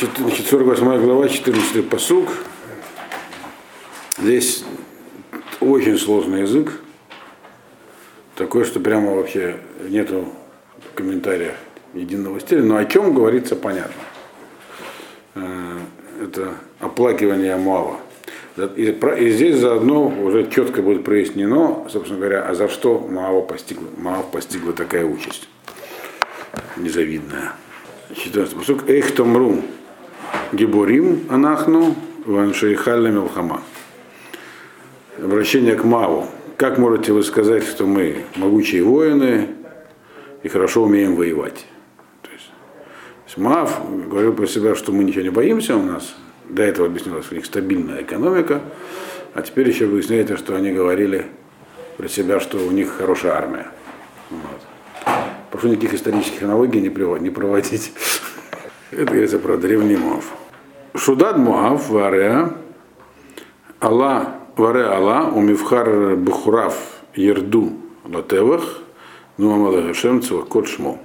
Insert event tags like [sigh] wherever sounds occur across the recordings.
Значит, 48 глава, 14 посуг. Здесь очень сложный язык. Такой, что прямо вообще нету комментариев единого стиля. Но о чем говорится, понятно. Э, это оплакивание Муава. И, здесь заодно уже четко будет прояснено, собственно говоря, а за что Маава постигла, Маав постигла такая участь незавидная. 14 посук. Эх томру гиборим анахну ваншейхалля милхама. Обращение к Маву. Как можете вы сказать, что мы могучие воины и хорошо умеем воевать? То есть Мав говорил про себя, что мы ничего не боимся, у нас до этого объяснилось, что у них стабильная экономика, а теперь еще выясняется, что они говорили про себя, что у них хорошая армия. Вот. Прошу никаких исторических аналогий не, проводить. [laughs] Это говорится про древний Моав. Шудад Моав, Вареа, Алла, Варе Алла, Умивхар Бухурав, Ерду, Латевах, Нуамада Гашем, Цвакот Шмо.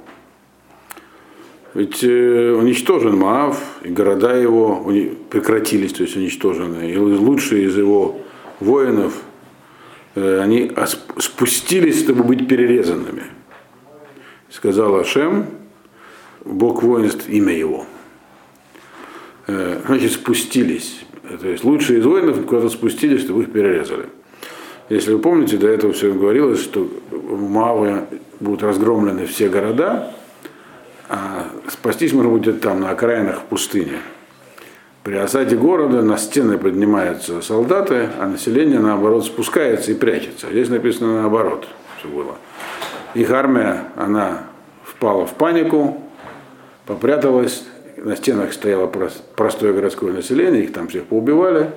Ведь э, уничтожен Маав, и города его прекратились, то есть уничтожены. И лучшие из его воинов, э, они спустились, чтобы быть перерезанными. Сказал Ашем, Бог воинств, имя его. Э, значит, спустились. То есть лучшие из воинов куда-то спустились, чтобы их перерезали. Если вы помните, до этого все говорилось, что в Мааве будут разгромлены все города, а спастись можно будет там, на окраинах пустыни. При осаде города на стены поднимаются солдаты, а население, наоборот, спускается и прячется. Здесь написано наоборот, все было. Их армия, она впала в панику, попряталась, на стенах стояло простое городское население, их там всех поубивали,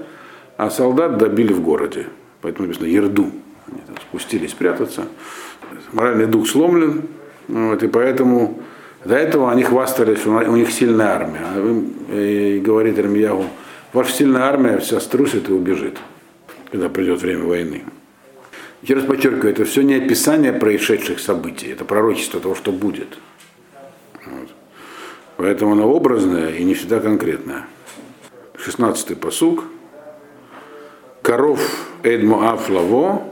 а солдат добили в городе. Поэтому написано Ерду. Они там спустились прятаться. Моральный дух сломлен, вот, и поэтому до этого они хвастались, что у них сильная армия. А и говорит Армиягу, ваша сильная армия вся струсит и убежит, когда придет время войны. Еще раз подчеркиваю, это все не описание происшедших событий, это пророчество того, что будет. Поэтому оно образное и не всегда конкретное. 16-й посуг. Коров Эдмо Афлаво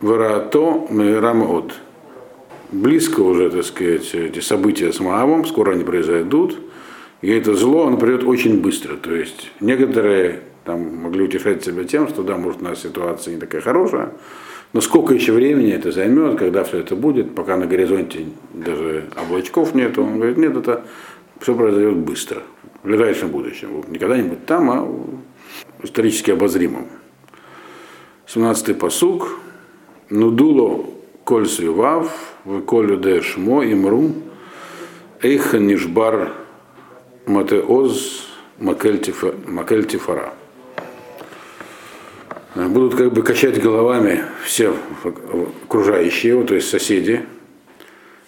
Варато Мерамот близко уже, так сказать, эти события с Моавом, скоро они произойдут, и это зло, оно придет очень быстро. То есть некоторые там могли утешать себя тем, что да, может у нас ситуация не такая хорошая, но сколько еще времени это займет, когда все это будет, пока на горизонте даже облачков нет, он говорит, нет, это все произойдет быстро, в ближайшем будущем. Не когда-нибудь там, а исторически обозримом. 17-й посуг. Нудуло коль свивав, Веколю де шмо имру, эйха нишбар матеоз макельтифара. Будут как бы качать головами все окружающие его, то есть соседи,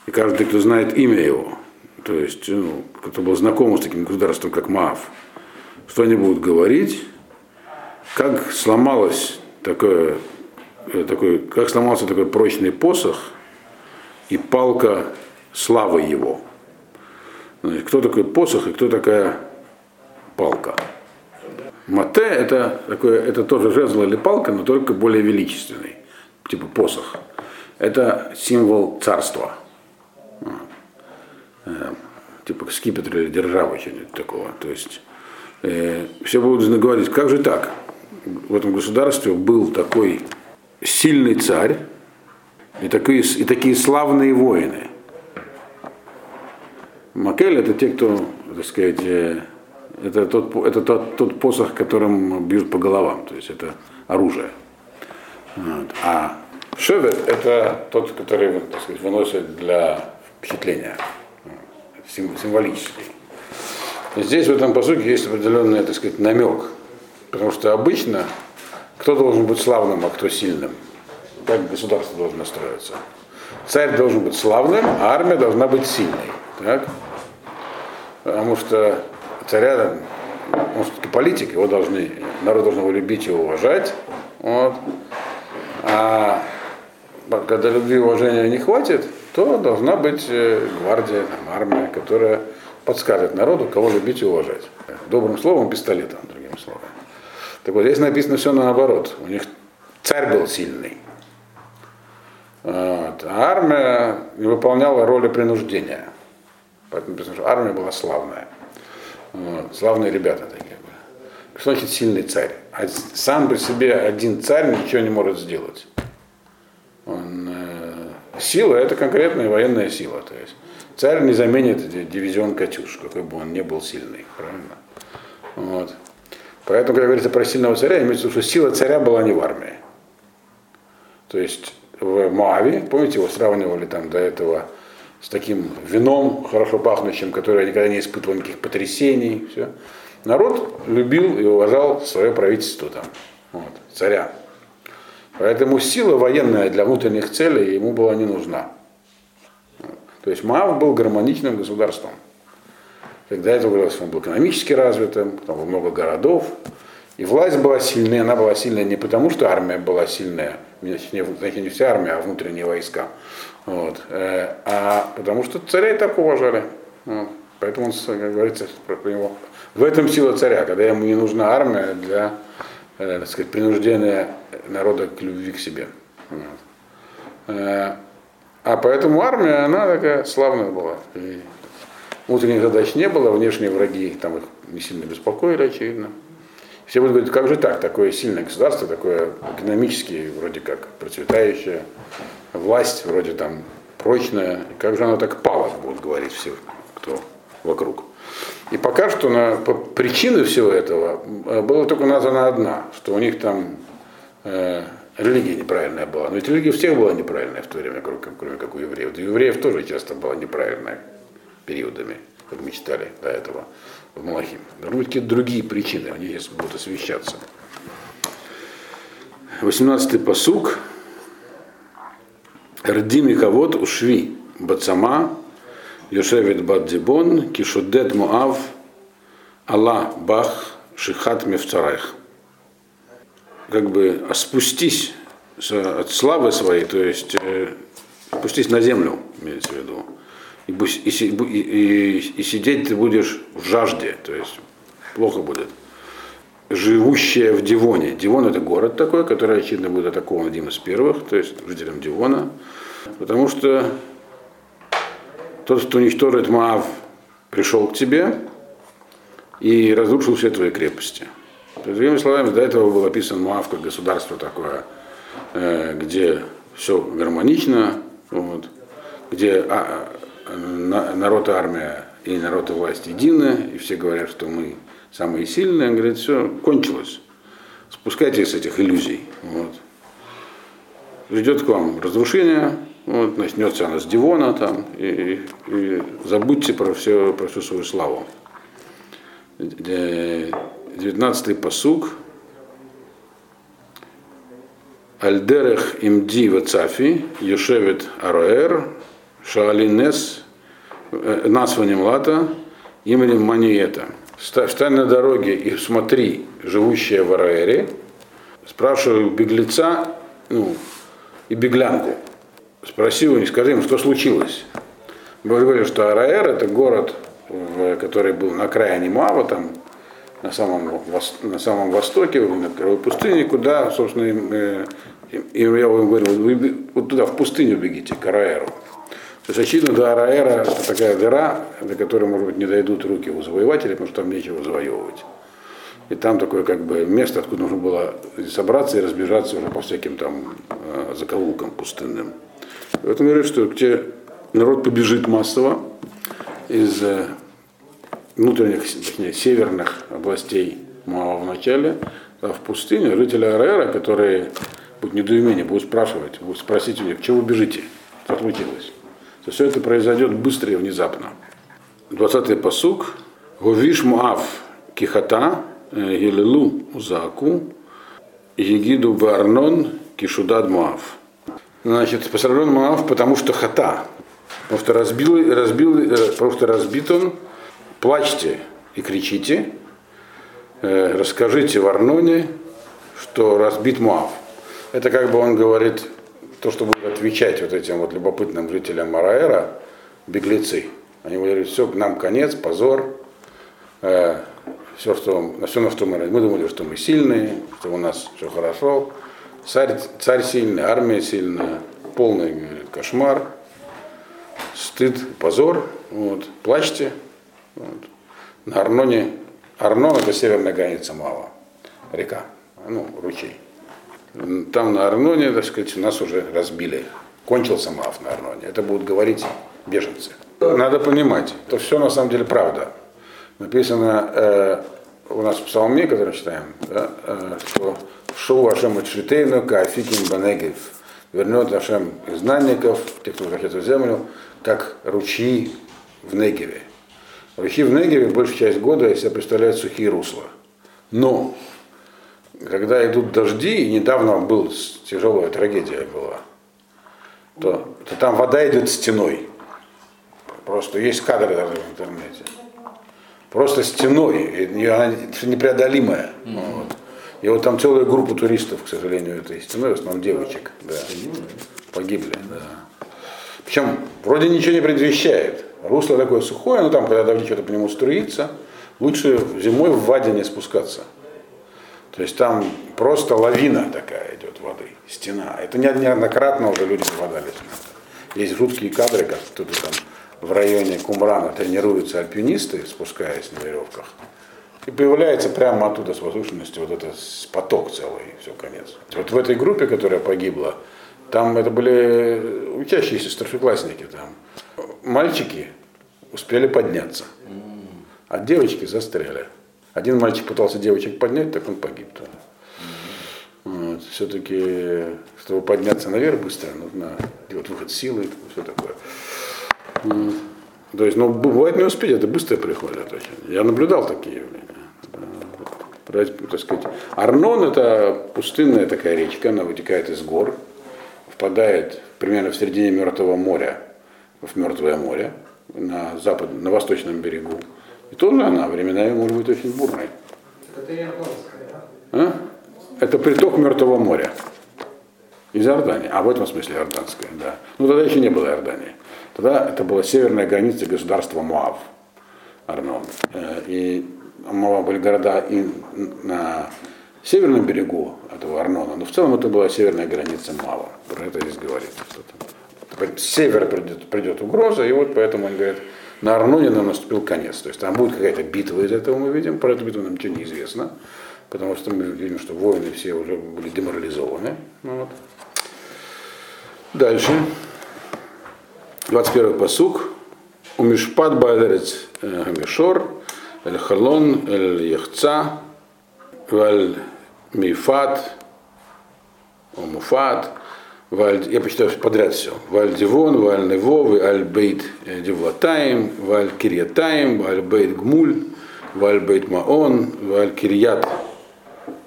и каждый, кто знает имя его, то есть ну, кто был знаком с таким государством, как Маав, что они будут говорить, как сломалось такое, э, такой, как сломался такой прочный посох – и палка славы его. Кто такой посох и кто такая палка? Мате это, такое, это тоже жезл или палка, но только более величественный, типа посох. Это символ царства. Э, типа скипетр или держава, что-нибудь такого. То есть э, все будут говорить, как же так? В этом государстве был такой сильный царь, и такие, и такие славные воины. Макель это те, кто, так сказать, э, это тот, это тот, тот посох, которым бьют по головам, то есть это оружие. Вот. А шевет это тот, который так сказать, выносит для впечатления, символический. Здесь в этом посуке есть определенный, так сказать, намек, потому что обычно кто должен быть славным, а кто сильным – как государство должно строиться. Царь должен быть славным, а армия должна быть сильной. Так? Потому что царя, он все-таки политик, его должны, народ должен его любить и уважать. Вот. А когда любви и уважения не хватит, то должна быть э, гвардия, там, армия, которая подскажет народу, кого любить и уважать. Добрым словом, пистолетом, другими словами. Так вот, здесь написано все наоборот. У них царь был сильный. Вот. А армия выполняла роли принуждения. Поэтому написано, что армия была славная. Вот. Славные ребята такие были. Что значит сильный царь? А сам по себе один царь ничего не может сделать. Он, э, сила это конкретная военная сила. То есть царь не заменит дивизион Катюш, какой бы он ни был сильный. Правильно? Вот. Поэтому, когда говорится про сильного царя, имеется в виду, что сила царя была не в армии. То есть в Моаве, помните, его сравнивали там до этого с таким вином хорошо пахнущим, которое никогда не испытывал никаких потрясений. Все. Народ любил и уважал свое правительство там, вот, царя. Поэтому сила военная для внутренних целей ему была не нужна. То есть Маав был гармоничным государством. Когда это говорилось, он был экономически развитым, там было много городов, и власть была сильная, она была сильная не потому, что армия была сильная, значит, не вся армия, а внутренние войска, вот, э, а потому что царей так уважали. Вот. Поэтому он, как говорится, про него. В этом сила царя, когда ему не нужна армия для э, так сказать, принуждения народа к любви к себе. Вот. Э, а поэтому армия, она такая славная была. И внутренних задач не было, внешние враги там их не сильно беспокоили, очевидно. Все будут говорить, как же так, такое сильное государство, такое экономически вроде как процветающее, власть вроде там прочная, как же оно так пало, будут говорить все, кто вокруг. И пока что на причины всего этого э, была только названа одна, что у них там э, религия неправильная была. Но ведь религия у всех была неправильная в то время, кроме, кроме как у евреев. У евреев тоже часто была неправильная периодами, как мы читали до этого в Малахим. Должны быть какие-то другие причины, они здесь будут освещаться. 18-й посук. Рдими кавод ушви бацама Йошевит Баддибон, Кишудет Муав, Алла Бах, Шихат Мевцарайх. Как бы спустись от славы своей, то есть э, спустись на землю, имеется в виду, и, и, и, и сидеть ты будешь в жажде, то есть плохо будет. Живущая в Дивоне. Дивон это город такой, который, очевидно, будет атакован одним из первых, то есть жителям Дивона. Потому что тот, кто уничтожит Маав, пришел к тебе и разрушил все твои крепости. То другими словами, до этого был описан Маав как государство такое, э, где все гармонично, вот, где а, народ и армия и народ и власть едины, и все говорят, что мы самые сильные. Он говорит, все, кончилось. Спускайтесь с этих иллюзий. Вот. Придет к вам разрушение, вот, начнется она с Дивона там, и, и забудьте про, все, про всю свою славу. 19-й посуг. Альдерех имди вацафи, Йошевит Ароэр, Шаалинес, э, названием Лата, именем Маниета. Встань на дороге и смотри, живущая в Араэре. Спрашиваю беглеца ну, и беглянку. Спроси у них, скажи им, что случилось. Мы говорили, что Араэр это город, который был на окраине Муава, там на самом, на самом востоке, на Кровой пустыне, куда, собственно, э, и я вам говорю, вы вот туда, в пустыню бегите, к Араэру. То есть, очевидно, до Араэра такая дыра, до которой, может быть, не дойдут руки у завоевателей, потому что там нечего завоевывать. И там такое как бы место, откуда нужно было собраться и разбежаться уже по всяким там э, закоулкам пустынным. Он говорит, что где народ побежит массово из э, внутренних, точнее, северных областей Моава в начале, а в пустыню жители Араэра, которые будут недоумение, будут спрашивать, будут спросить у них, чего вы бежите, что случилось то все это произойдет быстро и внезапно. 20-й посук. Говиш Муав Кихата Елелу Узаку Егиду Варнон Кишудад Муав. Значит, посражен Муав, потому что хата. Потому что, разбил, разбил, э, потому что разбит он. Плачьте и кричите. Э, расскажите в Арноне, что разбит Муав. Это как бы он говорит, то, что будет отвечать вот этим вот любопытным жителям Мараэра, беглецы, Они говорили, все, нам конец, позор. Э, все, что, на все, на что мы, мы думали, что мы сильные, что у нас все хорошо. Царь, царь сильный, армия сильная, полный говорит, кошмар, стыд, позор. Вот. Плачьте. Вот. На Арноне, Арнон это северная граница Мала, река, ну, ручей. Там на Арноне, так сказать, нас уже разбили. Кончился Маав на Арноне. Это будут говорить беженцы. Надо понимать, это все на самом деле правда. Написано э, у нас в псалме, который читаем, да, э, что Шоу Ашем Ачритейну Каафиким Банегев вернет Ашем изгнанников, тех, кто возвращается в землю, как ручьи в Негеве. Ручьи в Негеве большую часть года себя представляют сухие русла. Но когда идут дожди, и недавно был тяжелая трагедия была, то, то там вода идет стеной. Просто есть кадры даже в интернете. Просто стеной, и она непреодолимая. Mm-hmm. Вот. И вот там целая группа туристов, к сожалению, этой стеной, в основном девочек, да, погибли. Да. Причем вроде ничего не предвещает. Русло такое сухое, но там, когда дожди что-то по нему струится, лучше зимой в воде не спускаться. То есть там просто лавина такая идет воды, стена. Это неоднократно уже люди попадались. Есть жуткие кадры, как кто-то там в районе Кумрана тренируются альпинисты, спускаясь на веревках. И появляется прямо оттуда с возвышенности вот этот поток целый, все, конец. Вот в этой группе, которая погибла, там это были учащиеся старшеклассники там. Мальчики успели подняться, а девочки застряли. Один мальчик пытался девочек поднять, так он погиб тоже. Вот. Все-таки, чтобы подняться наверх быстро, нужно делать выход силы, все такое. То есть, ну, бывает не успеть, это быстро приходит очень. Я наблюдал такие явления. Так сказать, Арнон это пустынная такая речка, она вытекает из гор, впадает примерно в середине Мертвого моря, в Мертвое море, на, запад, на восточном берегу. И тоже она временами может быть очень бурной. А? Это приток Мертвого моря. Из Иордании. А в этом смысле Иорданская, да. Ну тогда еще не было Иордании. Тогда это была северная граница государства Моав, Арнон. Э, и Моав были города и на северном берегу этого Арнона, но в целом это была северная граница Моава. Про это здесь говорится. Что там. С севера придет, придет угроза, и вот поэтому он говорит, на Арноне нам наступил конец. То есть там будет какая-то битва из этого мы видим, про эту битву нам ничего не известно, потому что мы видим, что воины все уже были деморализованы. Ну, вот. Дальше. 21 פסוק. ומשפט בא אל ארץ המישור, אל חלון, אל יהצה, ועל מיפעת, או מופעת, ועל, я почитаю подряд все. ועל דיבון, ועל נבו, ועל בית דבלתים, ועל קריתים, ועל בית גמול, ועל בית מעון, ועל קריות,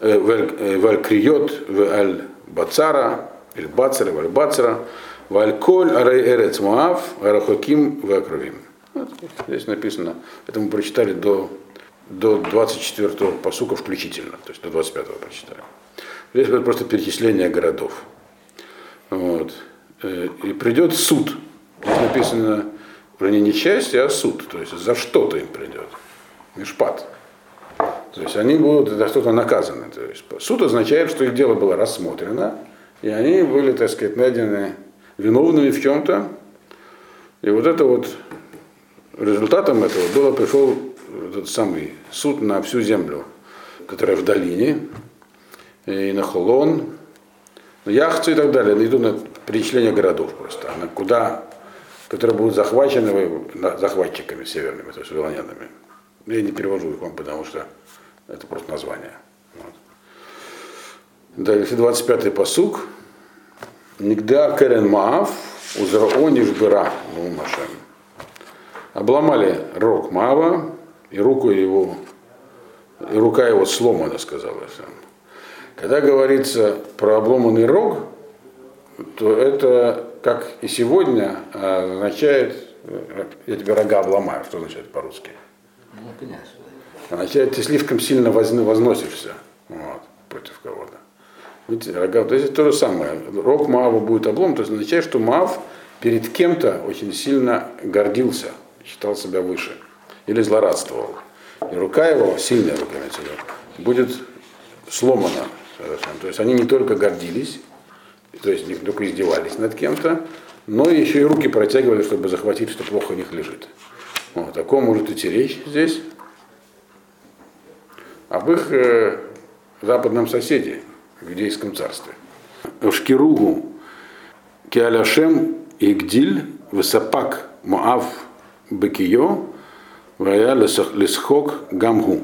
Валь Криот, Валь Бацара, Эль Бацара, Валь Бацара, Валь Коль, Арей Эрец Моав, Арахаким, Вакровим. здесь написано, это мы прочитали до, до 24-го посука включительно, то есть до 25-го прочитали. Здесь просто перечисление городов. Вот. Э, и придет суд. Здесь написано, уже не счастье, а суд. То есть за что-то им придет. Мишпат. То есть они будут за что-то наказаны. То есть суд означает, что их дело было рассмотрено, и они были, так сказать, найдены виновными в чем-то. И вот это вот результатом этого было пришел этот самый суд на всю землю, которая в долине, и на Холон, яхты и так далее, иду на перечисление городов просто, на куда, которые будут захвачены захватчиками северными, то есть вавилонянами. Я не перевожу их вам, потому что это просто название. Вот. Дальше 25-й посук. Нигда Керен Маав, Жбера, ну Машем. Обломали рог Маава, и руку его, и рука его сломана, сказала сам. Когда говорится про обломанный рог, то это, как и сегодня, означает, я тебе рога обломаю, что означает по-русски? Ну, конечно. Означает, ты слишком сильно возносишься вот, против кого-то. Видите, рога, то есть это то же самое. Рог Маава будет облом, то есть означает, что Маав перед кем-то очень сильно гордился, считал себя выше или злорадствовал. И рука его, сильная рука, будет сломана. То есть они не только гордились, то есть не только издевались над кем-то, но еще и руки протягивали, чтобы захватить, что плохо у них лежит. Вот, о ком может идти речь здесь? Об их э, западном соседе, в Иудейском царстве. Шкиругу Киаляшем Игдиль Высопак Моав Бекио Вая Лесхок Гамгу.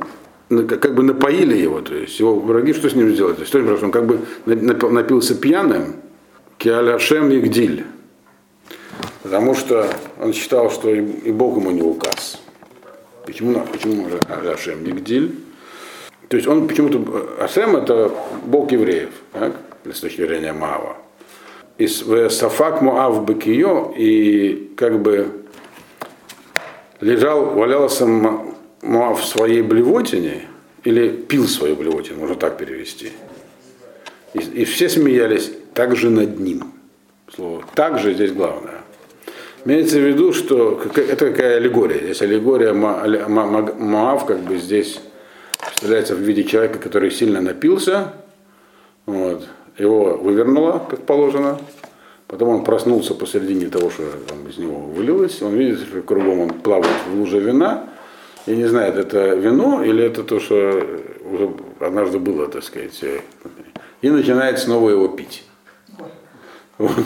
Как бы напоили его, то есть его враги что с ним сделали? То есть, он как бы напился пьяным, Киаляшем Игдиль Потому что он считал, что и Бог ему не указ. Почему, почему Ашем не Гдиль? То есть он почему-то, Ашем это Бог евреев, так? с точки зрения Маава. И Сафак Муав Бакио, и как бы лежал, валялся Муав в своей блевотине, или пил свою блевотину, можно так перевести. И, и все смеялись также над ним. Слово также здесь главное. Имеется в виду, что это какая аллегория. Здесь аллегория Моав, как бы здесь представляется в виде человека, который сильно напился, вот, его вывернуло, как положено, потом он проснулся посередине того, что там из него вылилось, он видит, что кругом он плавает в луже вина, и не знает, это вино или это то, что уже однажды было, так сказать, и начинает снова его пить. Вот.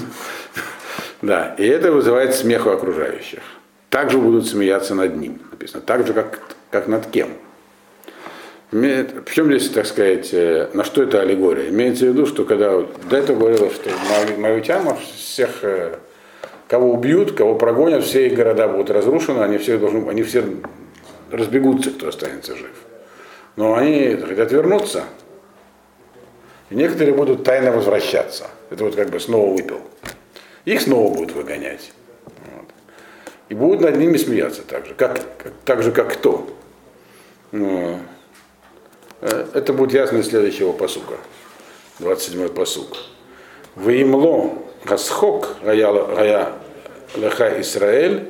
Да, и это вызывает смех у окружающих. Также будут смеяться над ним, написано, так же, как, как над кем. Причем здесь, так сказать, э, на что это аллегория? Имеется в виду, что когда до этого говорилось, что Мавитяма всех, э, кого убьют, кого прогонят, все их города будут разрушены, они все, должны, они все разбегутся, кто останется жив. Но они хотят вернуться, и некоторые будут тайно возвращаться. Это вот как бы снова выпил их снова будут выгонять. Вот. И будут над ними смеяться так же, как, как, так же, как кто. Но, э, это будет ясно из следующего посука. 27-й посук. Ваимло Гасхок Гая Леха Исраэль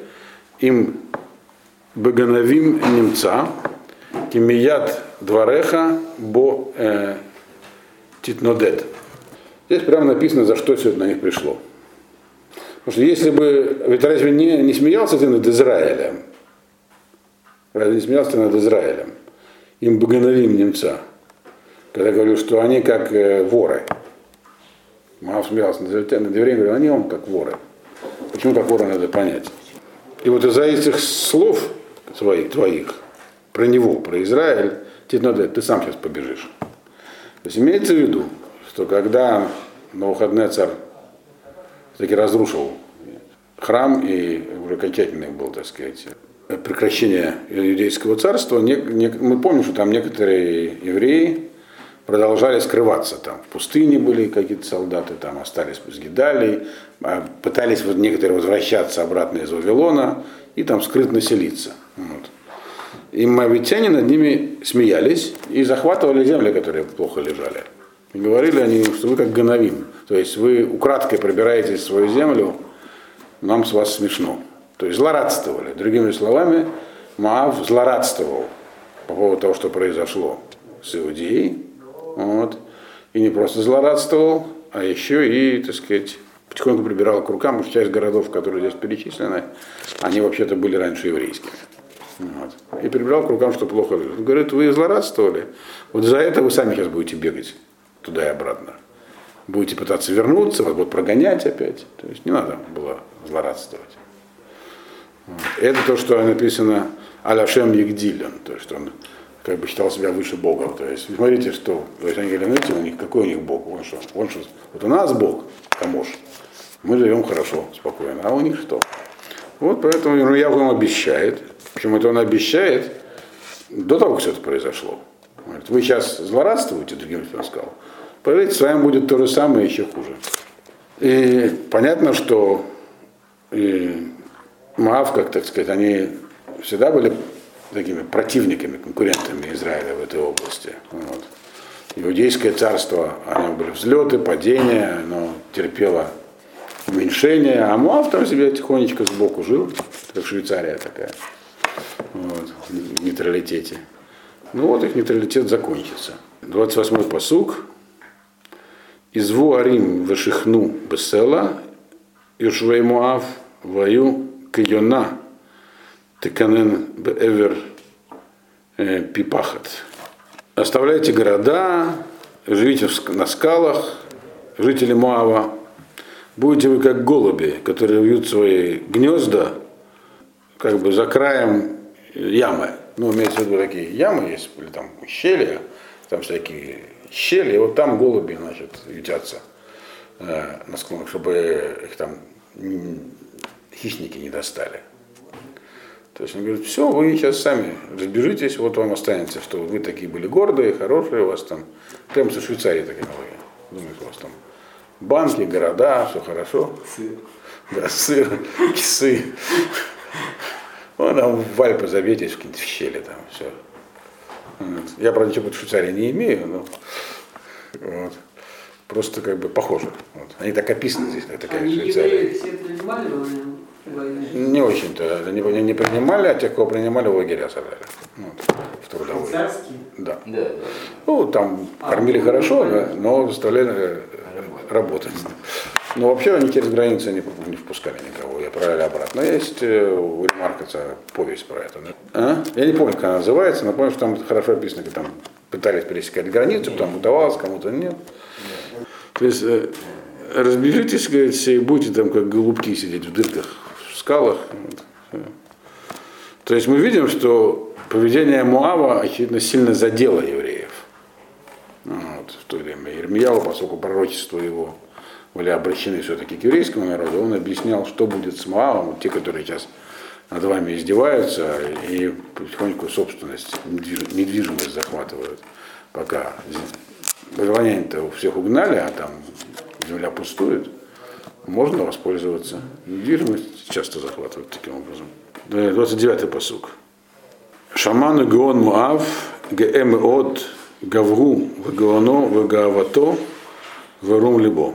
им Багановим немца Кимият Двареха Бо э, Титнодед. Здесь прямо написано, за что это на них пришло. Потому что если бы, ведь разве не, не смеялся ты над Израилем? Разве не смеялся ты над Израилем? Им богоновим немца. Когда говорю, что они как э, воры. Мав смеялся над, над евреем, говорю, они он как воры. Почему как воры надо понять? И вот из-за этих слов своих, твоих, про него, про Израиль, тебе надо, ты сам сейчас побежишь. То есть имеется в виду, что когда на выходные царь таки разрушил храм и уже окончательный был, так сказать, прекращение иудейского царства. Не, не, мы помним, что там некоторые евреи продолжали скрываться там. В пустыне были какие-то солдаты, там остались с Гидалей, а пытались вот некоторые возвращаться обратно из Вавилона и там скрытно селиться. Вот. И мавитяне над ними смеялись и захватывали земли, которые плохо лежали. И говорили они, что вы как гановим. То есть вы украдкой пробираетесь в свою землю, нам с вас смешно. То есть злорадствовали. Другими словами, Маав злорадствовал по поводу того, что произошло с Иудеей. Вот. И не просто злорадствовал, а еще и, так сказать, потихоньку прибирал к рукам, потому что часть городов, которые здесь перечислены, они вообще-то были раньше еврейскими. Вот. И прибирал к рукам, что плохо. Он говорит, вы злорадствовали. Вот за это вы сами сейчас будете бегать туда и обратно. Будете пытаться вернуться, вас будут прогонять опять. То есть не надо было злорадствовать. Вот. Это то, что написано Аляшем Егдилен, то есть он как бы считал себя выше Бога. То есть смотрите, что, то есть они говорили, знаете, у них, какой у них Бог? Он что? Он что? Вот у нас Бог, Камош. Мы живем хорошо, спокойно. А у них что? Вот поэтому ну, я вам обещает. Почему это он обещает до того, как все это произошло. Говорит, вы сейчас злорадствуете, другим он сказал. Поверьте, с вами будет то же самое, еще хуже. И понятно, что и Маав, как так сказать, они всегда были такими противниками, конкурентами Израиля в этой области. Вот. Иудейское царство, оно были взлеты, падения, оно терпело уменьшение, а Муав там себе тихонечко сбоку жил. как Швейцария такая, вот, в нейтралитете. Ну вот их нейтралитет закончится. 28-й посуг. Изву Арим вешихну бесела, Юшвей Муав ваю кайона теканен беэвер э, пипахат. Оставляйте города, живите на скалах, жители Муава. Будете вы как голуби, которые вьют свои гнезда как бы за краем ямы. Ну, имеется в виду такие ямы есть, или там щели, там всякие щели, и вот там голуби, значит, ютятся э, на склонах, чтобы их там хищники не достали. То есть он говорит, все, вы сейчас сами разбежитесь, вот вам останется, что вы такие были гордые, хорошие, у вас там, прямо со Швейцарии такие новые. Думаете, у вас там банки, города, все хорошо. Сыр. Да, сыр, кисы. Вон там в Альпы заветесь, в какие-то щели там, все. Я, правда, ничего против Швейцарии не имею, но вот. просто как бы похоже. Вот. Они так описаны здесь, как такая Они Швейцария. все принимали? Не очень-то. Они не, не принимали, а тех, кого принимали, в лагеря сажали. Вот, в трудовые. Да. Да, да. Ну, там кормили хорошо, да, но заставляли работать. Но вообще они через границы не, не впускали никого, и отправляли обратно. Есть э, у Ремаркаса повесть про это. Да? А? Я не помню, как она называется, но помню, что там хорошо описано, как там пытались пересекать границу, там удавалось, кому-то нет. То есть э, разбежитесь, говорит, и будете там как голубки сидеть в дырках, в скалах. То есть мы видим, что поведение Муава, очевидно, сильно задело евреев. Вот, в то время Ирмияу, поскольку пророчества его были обращены все-таки к еврейскому народу, он объяснял, что будет с Моавом, вот те, которые сейчас над вами издеваются и потихоньку собственность, недвиж- недвижимость захватывают, пока вавилоняне-то всех угнали, а там земля пустует, можно воспользоваться. Недвижимость часто захватывают таким образом. 29-й посук. Шаману Геон Муав, Геэм Од, Гавру, Вагаоно, Вагаавато, Варум Либо.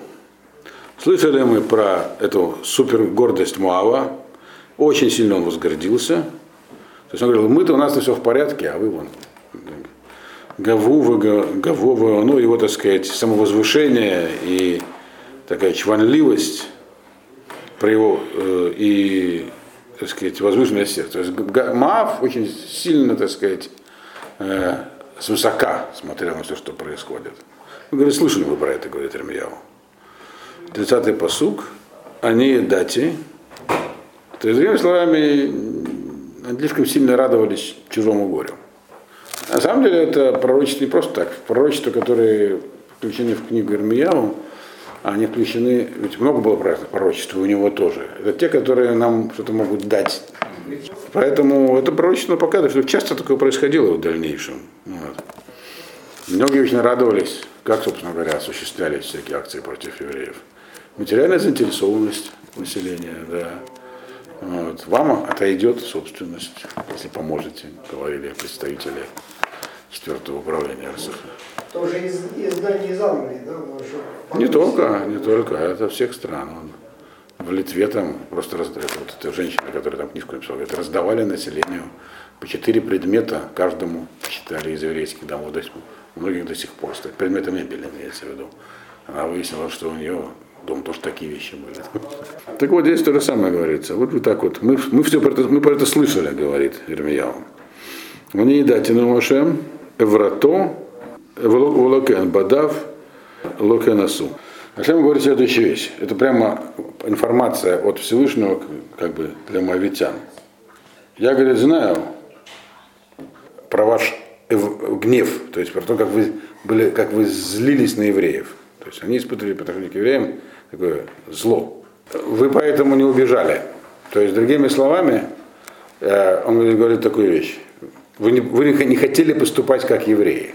Слышали мы про эту супер гордость Муава, очень сильно он возгордился. То есть он говорил, мы-то у нас все в порядке, а вы вон. Гаву, Гаву, Вагаоно, его, так сказать, самовозвышение и такая чванливость про его э, и, так сказать, возвышенное сердце. То есть Маав очень сильно, так сказать, э, свысока смотрел на все, что происходит. Он говорит, слышали вы про это, говорит Ирмияу. 30-й посук, они дати. То есть, другими словами, они слишком сильно радовались чужому горю. На самом деле это пророчество не просто так. Пророчества, которые включены в книгу Ирмияу, они включены, ведь много было разных пророчеств, у него тоже. Это те, которые нам что-то могут дать. Поэтому это пророчество показывает, что часто такое происходило в дальнейшем. Вот. Многие очень радовались, как, собственно говоря, осуществлялись всякие акции против евреев. Материальная заинтересованность населения, да. Вот. Вам отойдет собственность, если поможете, говорили представители четвертого управления РСХ. Тоже из, издание из Англии, да? что Не только, не только, это всех стран. Он В Литве там просто раздали, вот эта женщина, которая там книжку написала, говорит, раздавали населению по четыре предмета каждому, считали из еврейских домов, до сих- у многих до сих пор стоят. Предметы мебели имеется в виду. Она выяснила, что у нее дом тоже такие вещи были. [laughs] Так вот, здесь то же самое говорится. Вот вот так вот. Мы, мы все про это, мы про это слышали, говорит Ирмияу. Мне едать на Моше, Эврато, Волокен Бадав, Локенасу. Ашем говорит следующую вещь. Это прямо информация от Всевышнего как бы для моавитян. Я, говорит, знаю про ваш гнев, то есть про то, как вы, были, как вы злились на евреев. То есть они испытывали по отношению к евреям такое зло. Вы поэтому не убежали. То есть, другими словами, э, он говорит такую вещь. Вы не, вы не хотели поступать как евреи.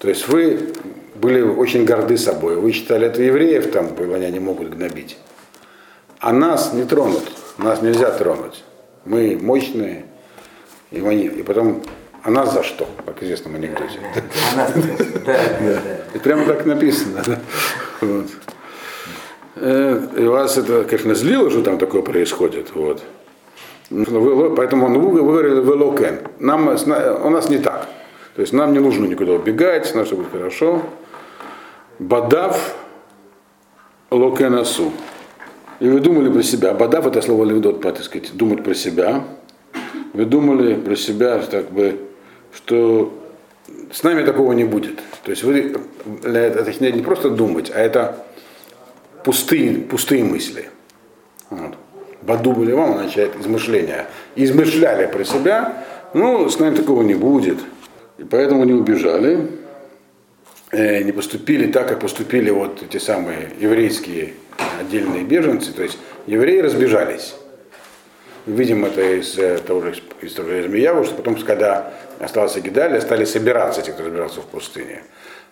То есть вы были очень горды собой. Вы считали, это евреев там не могут гнобить. А нас не тронут. Нас нельзя тронуть. Мы мощные. И, они, и потом, а нас за что, как в известном анекдоте. И прямо так написано. Э, И вас это, конечно, злило, что там такое происходит. Вот. Вы- Поэтому он вы говорили велокен. Нам, у нас не так. То есть нам не нужно никуда убегать, нам все будет хорошо. Бадав локенасу. И вы думали про себя. Бадав это слово левдот, так сказать, думать про себя. Вы думали про себя, так бы, что с нами такого не будет. То есть вы, это не просто думать, а это пустые, пустые мысли. Вот. Бадубали вам означает измышления. Измышляли про себя, ну, с нами такого не будет. И поэтому не убежали, э, не поступили так, как поступили вот эти самые еврейские отдельные беженцы. То есть евреи разбежались. Видим это из э, того же из того же что потом, когда остался Гидалия, стали собираться те, кто разбирался в пустыне.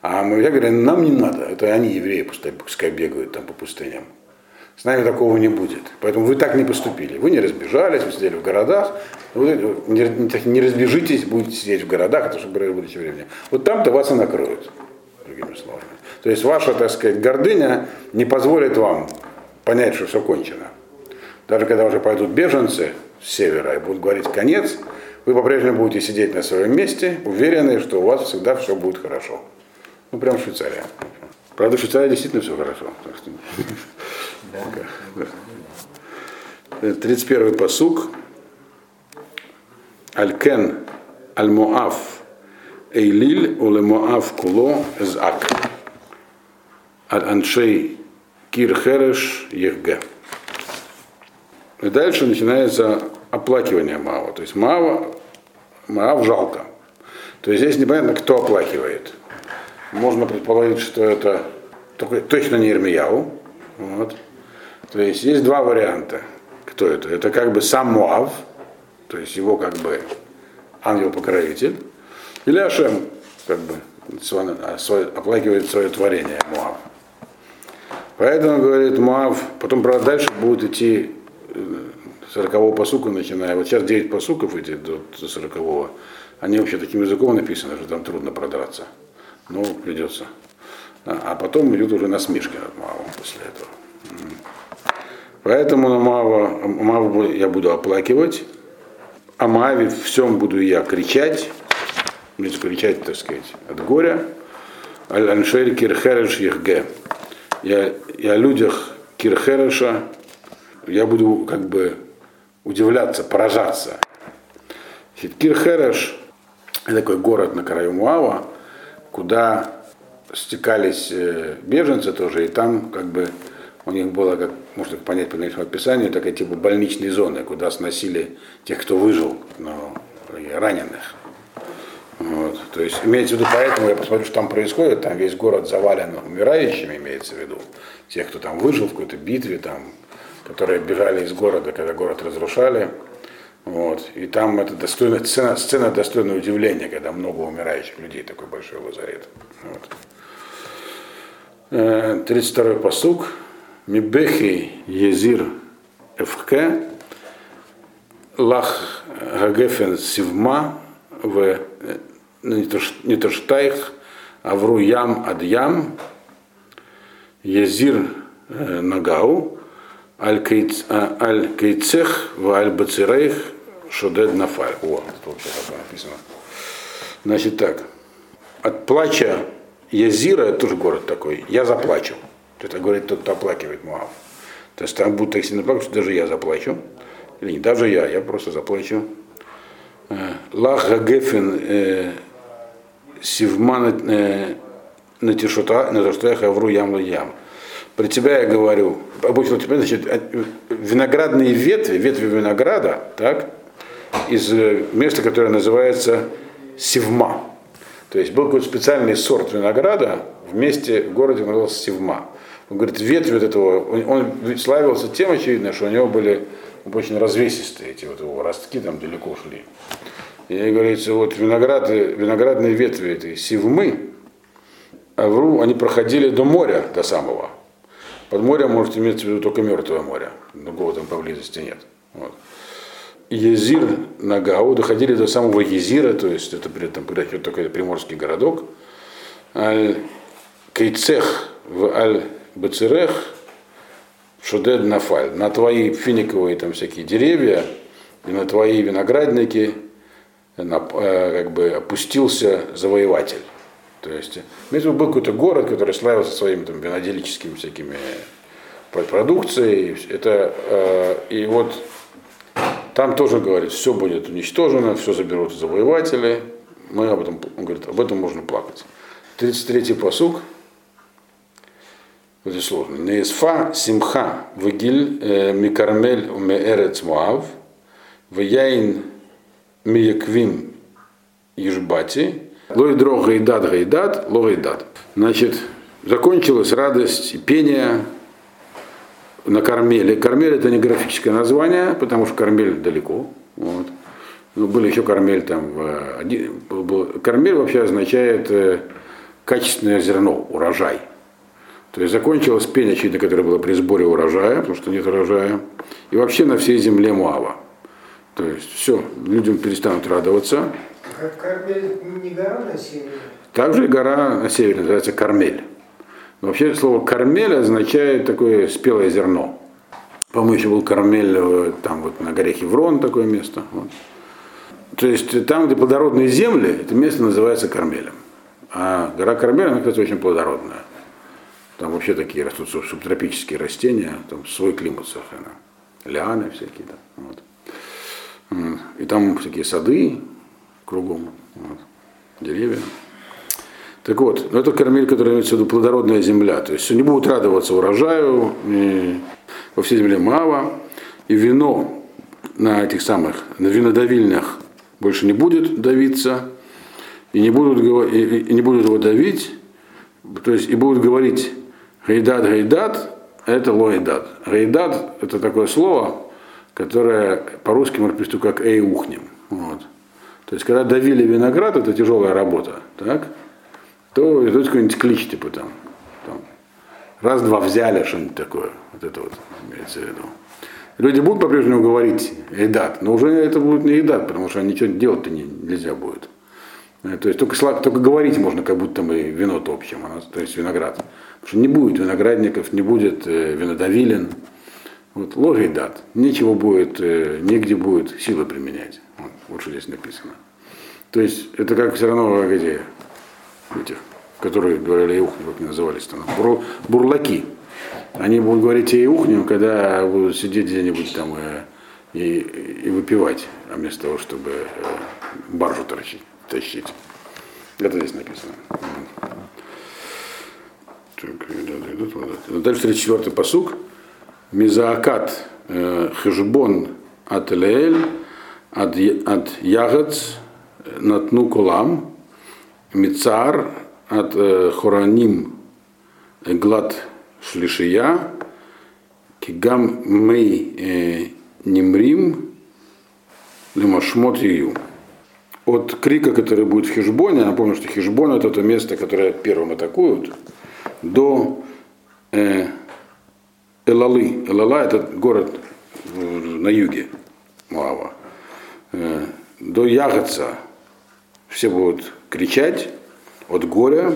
А мы говорим, нам не надо, это они, евреи, пускай бегают там по пустыням. С нами такого не будет. Поэтому вы так не поступили. Вы не разбежались, вы сидели в городах. Вы не, разбежитесь, будете сидеть в городах, это чтобы в будущее времени. Вот там-то вас и накроют, другими словами. То есть ваша, так сказать, гордыня не позволит вам понять, что все кончено. Даже когда уже пойдут беженцы с севера и будут говорить конец, вы по-прежнему будете сидеть на своем месте, уверенные, что у вас всегда все будет хорошо. Ну, прям Швейцария. Правда, в Швейцарии действительно все хорошо. Да. 31 посук. Алькен аль-Моав эйлиль уле Моав куло эзак. Аль аншей кир хереш ехге. И дальше начинается оплакивание Маава. То есть Маава, Маав жалко. То есть здесь непонятно, кто оплакивает. Можно предположить, что это только, точно не Ирмияу. Вот. То есть есть два варианта. Кто это? Это как бы сам Моав, то есть его как бы ангел-покровитель, или Ашем, как бы а, оплакивает свое творение Моав. Поэтому, говорит Моав, потом, правда, дальше будет идти э, 40 посука, начиная. Вот сейчас 9 посуков эти до 40 они вообще таким языком написаны, что там трудно продраться. Но придется. А, а потом идут уже насмешки над Моавом после этого. Поэтому Моава бу- я буду оплакивать, о Моаве всем буду я кричать, буду кричать, так сказать, от горя. Аль-Аншель Кирхереш Ехге. Я, я о людях Кирхереша, я буду как бы удивляться, поражаться. Кирхереш – это такой город на краю Муава, куда стекались э, беженцы тоже, и там как бы у них было, как можно понять по нынешнему описанию, такая типа больничной зоны, куда сносили тех, кто выжил, но раненых. Вот. То есть имеется в виду, поэтому я посмотрю, что там происходит, там весь город завален умирающими, имеется в виду, тех, кто там выжил в какой-то битве, там, которые бежали из города, когда город разрушали. Вот. И там это достойно, сцена, сцена достойная удивления, когда много умирающих людей, такой большой лазарет. Вот. Э, 32 посук. Мибехи Езир Эфхке Лах Гагефен Сивма в Нитоштайх Авру Ям Адьям Езир э, Нагау Аль Кейц- а, Аль Кейцех в Аль Бацирейх Шодед Нафаль. О, так написано. Значит так. От плача Язира, это тоже город такой, я заплачу. Это говорит тот, кто оплакивает Муав. То есть там будут так сильно плакать, что даже я заплачу. Или не даже я, я просто заплачу. Э, Лах Гагефен э, Сивман э, на тишута, на тиштах Авру Ям Ям. При тебя я говорю, обычно теперь, значит, виноградные ветви, ветви винограда, так, из места, которое называется Сивма. То есть был какой-то специальный сорт винограда в месте, в городе назывался Сивма. Он говорит, ветви вот этого, он, славился тем, очевидно, что у него были очень развесистые эти вот его ростки там далеко шли. И говорится, вот виноград, виноградные ветви этой Сивмы, Авру, они проходили до моря, до самого. Под морем может иметь в виду только мертвое море, другого там поблизости нет. Вот. Езир Нагау доходили до самого Езира, то есть это при этом такой приморский городок. Аль Кейцех в Аль Бацерех Шудед Нафаль. На твои финиковые там всякие деревья и на твои виноградники на- э, как бы опустился завоеватель. То есть, в виду, был какой-то город, который славился своими там, виноделическими всякими про- продукцией. Это, э, и вот там тоже говорит, все будет уничтожено, все заберут завоеватели. Мы об этом, он говорит, об этом можно плакать. 33-й посуг. Это сложно. Неисфа симха вегиль э, микармель умеэрец муав вяин мияквим ежбати лой дрог гайдат гайдат ло гайдат. Значит, закончилась радость и пение на Кармеле. Кармель это не графическое название, потому что Кармель далеко. Вот. Но были еще Кармель там. один- был- Кармель вообще означает э, качественное зерно, урожай. То есть закончилось пение, очевидно, которое было при сборе урожая, потому что нет урожая. И вообще на всей земле Муава. То есть все, людям перестанут радоваться. Как Кармель не гора на севере? Также и гора на севере называется Кармель. Но вообще слово Кармель означает такое спелое зерно. По-моему, еще был Кармель э, там вот на горе Хеврон такое место. Вот. То есть там, где плодородные земли, это место называется Кармелем. А гора Кармель, она, кстати, очень плодородная. Там вообще такие растут суб- субтропические растения, там свой климат совершенно. Лианы всякие там. Вот. И там всякие сады кругом, вот, деревья. Так вот, ну это кармель, который имеется в виду плодородная земля. То есть они будут радоваться урожаю и во всей земле Мава. И вино на этих самых, на винодавильнях больше не будет давиться. И не будут, и- и не будут его давить. То есть и будут говорить гайдат, гайдат, это лоидат. Гайдат это такое слово, которое по-русски можно перевести как эй ухнем. Вот. То есть, когда давили виноград, это тяжелая работа, так? то идут какой-нибудь клич, типа там, там раз-два взяли, что-нибудь такое. Вот это вот имеется в виду. Люди будут по-прежнему говорить едат, но уже это будет не едат, потому что ничего делать-то не, нельзя будет. Э, То есть только, сла- только говорить можно, как будто мы вино топчем, оно- то есть виноград. Потому что не будет виноградников, не будет э, винодавилин. Вот ложь и дат. Нечего будет, э, негде будет силы применять. Вот, вот что здесь написано. То есть это как все равно эти, этих, которые говорили еухни, как они назывались там, бур- бурлаки. Они будут говорить еухнем, когда будут сидеть где-нибудь там и, и выпивать, а вместо того, чтобы баржу торчить, тащить. Это здесь написано. Дальше 34-й посук. Мизаакат э, хешбон от Леэль, от, Я- от Ягац, э, натну кулам, Мицар, от э, Хораним, глад шлишия, кигам мей э, нимрим, лимашмот ию. От крика, который будет в Хижбоне, напомню, что Хижбон это то место, которое первым атакуют, до э, Элалы. Элала это город э, на юге Муава. Э, до Ягодца все будут кричать от горя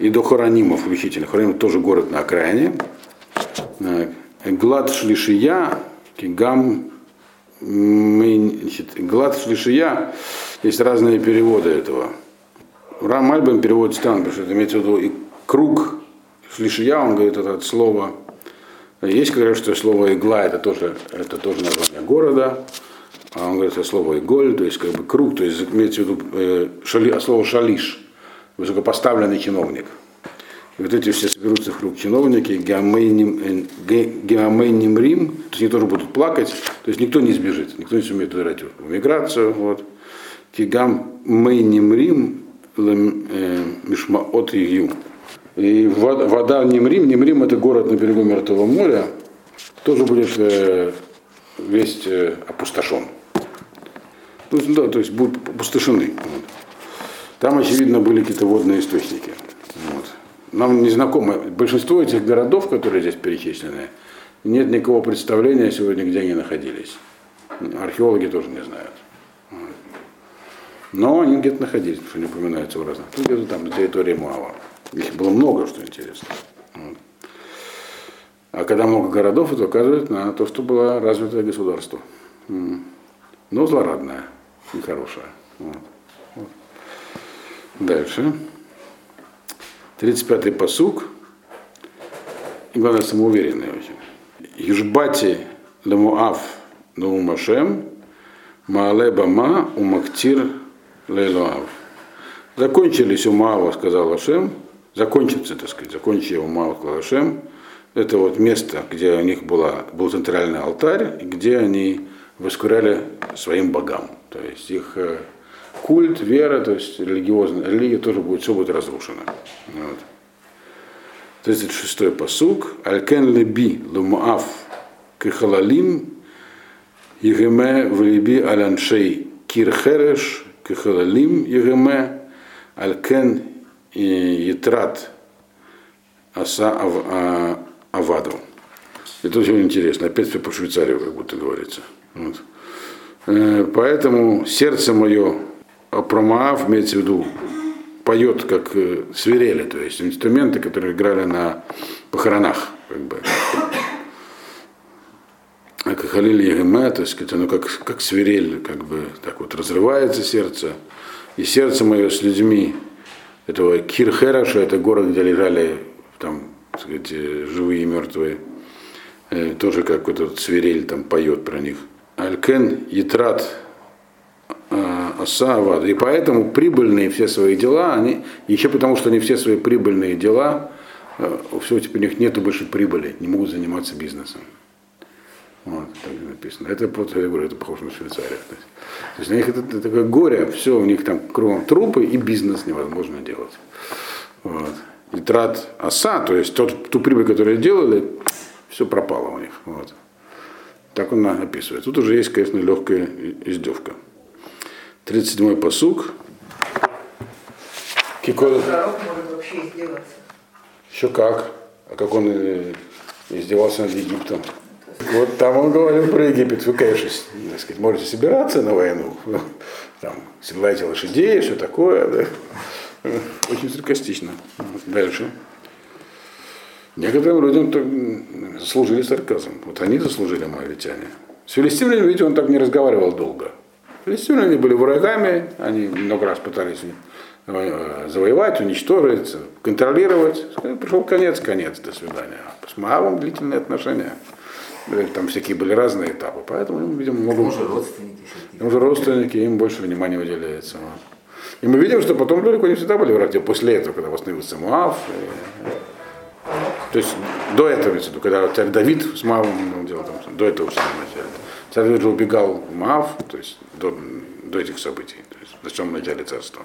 и до Хоронима включительно. Хороним тоже город на окраине. Э, Глад Шлишия, Кигам, Глад Шлишия, есть разные переводы этого. Рам Альбан переводит потому что это имеется в виду и круг Шлишия, он говорит это от слова. Есть, говорят, что слово игла это тоже, это тоже название города. А он говорит, это слово иголь, то есть как бы круг, то есть имеется в виду э, шали, слово шалиш, высокопоставленный чиновник. Вот эти все соберутся в круг чиновники, геомейним э, Рим, то есть они тоже будут плакать, то есть никто не сбежит, никто не сумеет удрать в миграцию. Вот. Кигам мейним Рим э, мишмаот ию. И вода, вода Немрим, Немрим это город на берегу Мертвого моря, тоже будет э, весь э, опустошен. То есть, да, то есть будут опустошены. Вот. Там, очевидно, были какие-то водные источники. Нам не знакомы. Большинство этих городов, которые здесь перечислены, нет никакого представления сегодня, где они находились. Археологи тоже не знают. Но они где-то находились, потому что они упоминаются в разных. Где-то там, на территории Муава. Их было много, что интересно. А когда много городов, это указывает на то, что было развитое государство. Но злорадная, нехорошая. Вот. Вот. Дальше. 35-й посук. И главное, самоуверенный очень. Южбати ламуав наумашем, маале бама умактир лейлуав. Закончились у Маава, сказал Ашем, закончится, так сказать, закончили у Маава, сказал Ашем. Это вот место, где у них была, был центральный алтарь, где они воскуряли своим богам. То есть их э, культ, вера, то есть религиозная религия тоже будет, все будет разрушено. Вот. 36-й посук. Алькен леби лумаав кехалалим егеме в либи аляншей кирхереш кехалалим егеме алькен ятрат аса ав, а, аваду. Это очень интересно. Опять все по Швейцарию, как будто говорится. Вот. Э, Поэтому сердце мое про Маав имеется в виду поет как э, свирели, то есть инструменты, которые играли на похоронах, как бы. А как Халиль Егеме, то есть оно как, как свирель, как бы так вот разрывается сердце. И сердце мое с людьми этого Кирхераша, это город, где лежали там, так сказать, э, живые и мертвые, э, тоже как вот этот свирель там поет про них. Алькен Ятрат Асава. И поэтому прибыльные все свои дела, они, еще потому что они все свои прибыльные дела, все, теперь у них нет больше прибыли, не могут заниматься бизнесом. Вот, так написано. Это, вот, я говорю, это похоже на Швейцарию. То есть, то есть у них это, это такое горе, все, у них там кругом трупы и бизнес невозможно делать. Вот. И трат оса, то есть тот, ту прибыль, которую делали, все пропало у них. Вот. Так он описывает. Тут уже есть, конечно, легкая издевка. 37-й посук. Кикол... Пророк может вообще издеваться. Еще как. А как он э, издевался над Египтом. Вот там он говорил про Египет. Вы, конечно, так сказать, можете собираться на войну. Там, седлайте лошадей, все такое. Да. Очень саркастично. Дальше. Некоторым людям заслужили сарказм. Вот они заслужили моавитяне. С филистимлями, видите, он так не разговаривал долго. Филистимляне были врагами, они много раз пытались э, завоевать, уничтожить, контролировать. Пришел конец, конец, до свидания. С Моавом длительные отношения. Там всякие были разные этапы, поэтому им, видимо, много... Уже родственники. Уже родственники, им больше внимания уделяется. И мы видим, что потом далеко не всегда были враги. После этого, когда восстановился Муав, и... то есть до этого, когда царь Давид с Муавом делал, там, до этого в самом начале. Царь же убегал в Муав, то есть до, до этих событий, то есть в самом начале царства.